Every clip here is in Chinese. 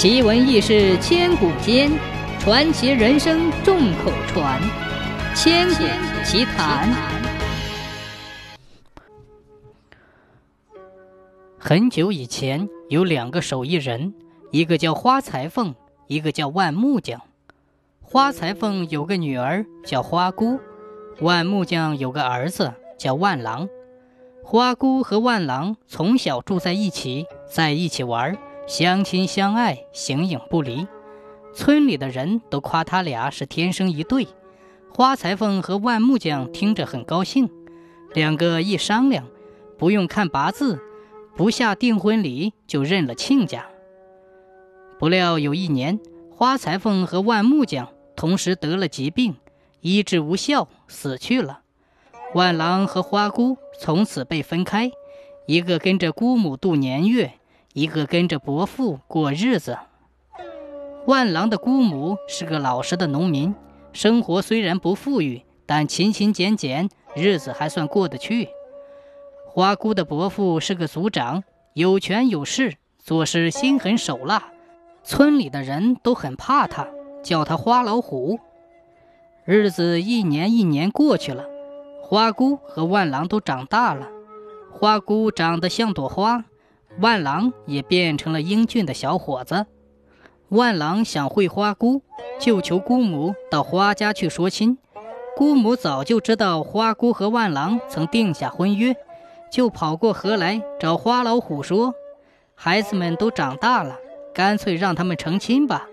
奇闻异事千古间，传奇人生众口传。千古奇谈。很久以前，有两个手艺人，一个叫花裁缝，一个叫万木匠。花裁缝有个女儿叫花姑，万木匠有个儿子叫万郎。花姑和万郎从小住在一起，在一起玩儿，相亲相爱，形影不离。村里的人都夸他俩是天生一对。花裁缝和万木匠听着很高兴，两个一商量，不用看八字，不下订婚礼就认了亲家。不料有一年，花裁缝和万木匠同时得了疾病，医治无效，死去了。万郎和花姑从此被分开，一个跟着姑母度年月，一个跟着伯父过日子。万郎的姑母是个老实的农民，生活虽然不富裕，但勤勤俭俭，日子还算过得去。花姑的伯父是个族长，有权有势，做事心狠手辣，村里的人都很怕他，叫他花老虎。日子一年一年过去了。花姑和万郎都长大了，花姑长得像朵花，万郎也变成了英俊的小伙子。万郎想会花姑，就求姑母到花家去说亲。姑母早就知道花姑和万郎曾定下婚约，就跑过河来找花老虎说：“孩子们都长大了，干脆让他们成亲吧。”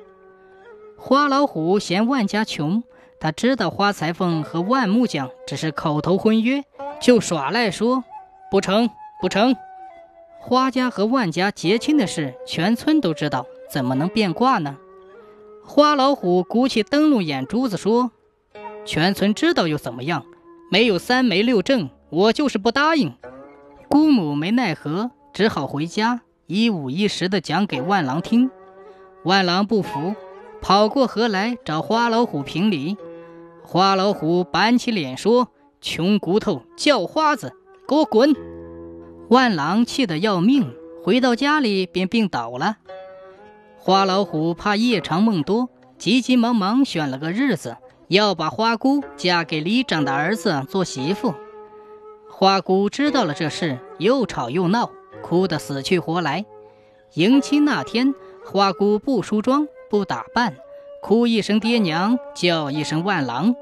花老虎嫌万家穷。他知道花裁缝和万木匠只是口头婚约，就耍赖说不成不成。花家和万家结亲的事，全村都知道，怎么能变卦呢？花老虎鼓起灯笼眼珠子说：“全村知道又怎么样？没有三媒六证，我就是不答应。”姑母没奈何，只好回家一五一十地讲给万郎听。万郎不服。跑过河来找花老虎评理，花老虎板起脸说：“穷骨头，叫花子，给我滚！”万郎气得要命，回到家里便病倒了。花老虎怕夜长梦多，急急忙忙选了个日子，要把花姑嫁给里长的儿子做媳妇。花姑知道了这事，又吵又闹，哭得死去活来。迎亲那天，花姑不梳妆。不打扮，哭一声爹娘，叫一声万郎，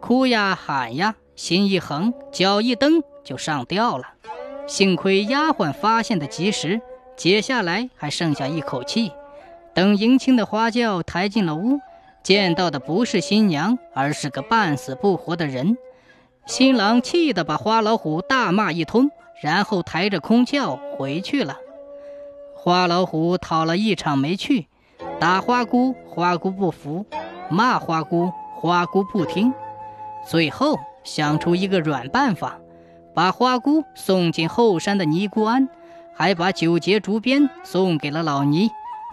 哭呀喊呀，心一横，脚一蹬就上吊了。幸亏丫鬟发现的及时，解下来还剩下一口气。等迎亲的花轿抬进了屋，见到的不是新娘，而是个半死不活的人。新郎气得把花老虎大骂一通，然后抬着空轿回去了。花老虎讨了一场没趣。打花姑，花姑不服；骂花姑，花姑不听。最后想出一个软办法，把花姑送进后山的尼姑庵，还把九节竹鞭送给了老尼，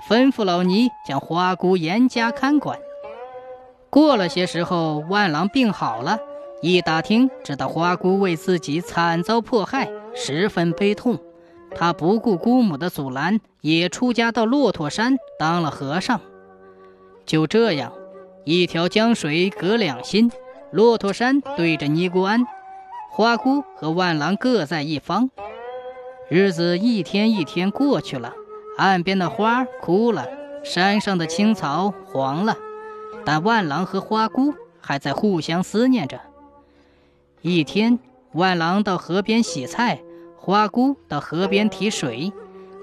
吩咐老尼将花姑严加看管。过了些时候，万郎病好了，一打听知道花姑为自己惨遭迫害，十分悲痛。他不顾姑母的阻拦，也出家到骆驼山当了和尚。就这样，一条江水隔两心，骆驼山对着尼姑庵，花姑和万郎各在一方。日子一天一天过去了，岸边的花枯了，山上的青草黄了，但万郎和花姑还在互相思念着。一天，万郎到河边洗菜。花姑到河边提水，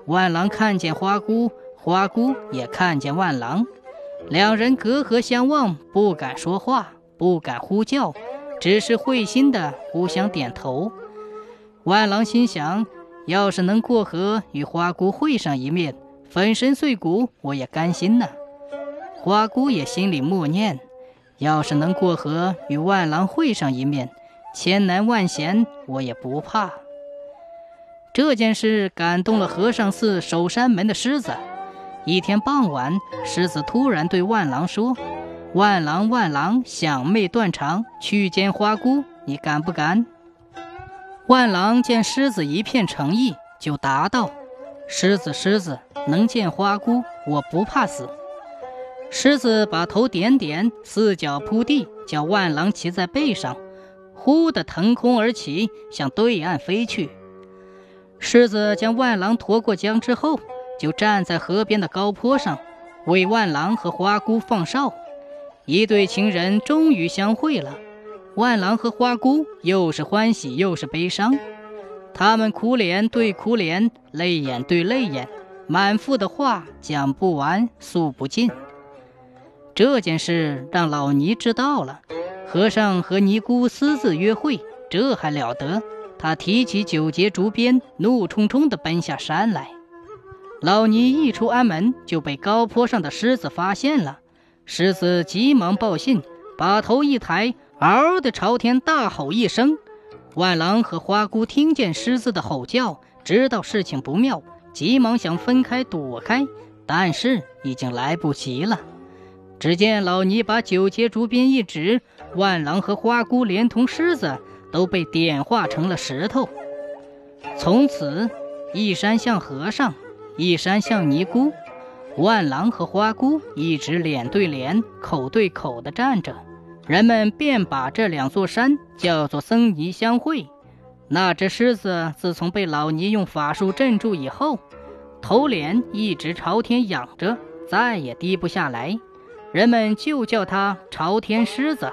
万郎看见花姑，花姑也看见万郎，两人隔河相望，不敢说话，不敢呼叫，只是会心的互相点头。万郎心想：要是能过河与花姑会上一面，粉身碎骨我也甘心呢。花姑也心里默念：要是能过河与万郎会上一面，千难万险我也不怕。这件事感动了和尚寺守山门的狮子。一天傍晚，狮子突然对万郎说：“万郎，万郎，想妹断肠，去见花姑，你敢不敢？”万郎见狮子一片诚意，就答道：“狮子，狮子，能见花姑，我不怕死。”狮子把头点点，四脚扑地，叫万郎骑在背上，忽地腾空而起，向对岸飞去。狮子将万郎驮过江之后，就站在河边的高坡上，为万郎和花姑放哨。一对情人终于相会了，万郎和花姑又是欢喜又是悲伤，他们苦脸对苦脸，泪眼对泪眼，满腹的话讲不完，诉不尽。这件事让老尼知道了，和尚和尼姑私自约会，这还了得？他提起九节竹鞭，怒冲冲地奔下山来。老尼一出安门，就被高坡上的狮子发现了。狮子急忙报信，把头一抬，嗷的朝天大吼一声。万郎和花姑听见狮子的吼叫，知道事情不妙，急忙想分开躲开，但是已经来不及了。只见老尼把九节竹鞭一指，万郎和花姑连同狮子都被点化成了石头。从此，一山像和尚，一山像尼姑，万郎和花姑一直脸对脸、口对口地站着。人们便把这两座山叫做僧尼相会。那只狮子自从被老尼用法术镇住以后，头脸一直朝天仰着，再也低不下来。人们就叫它朝天狮子。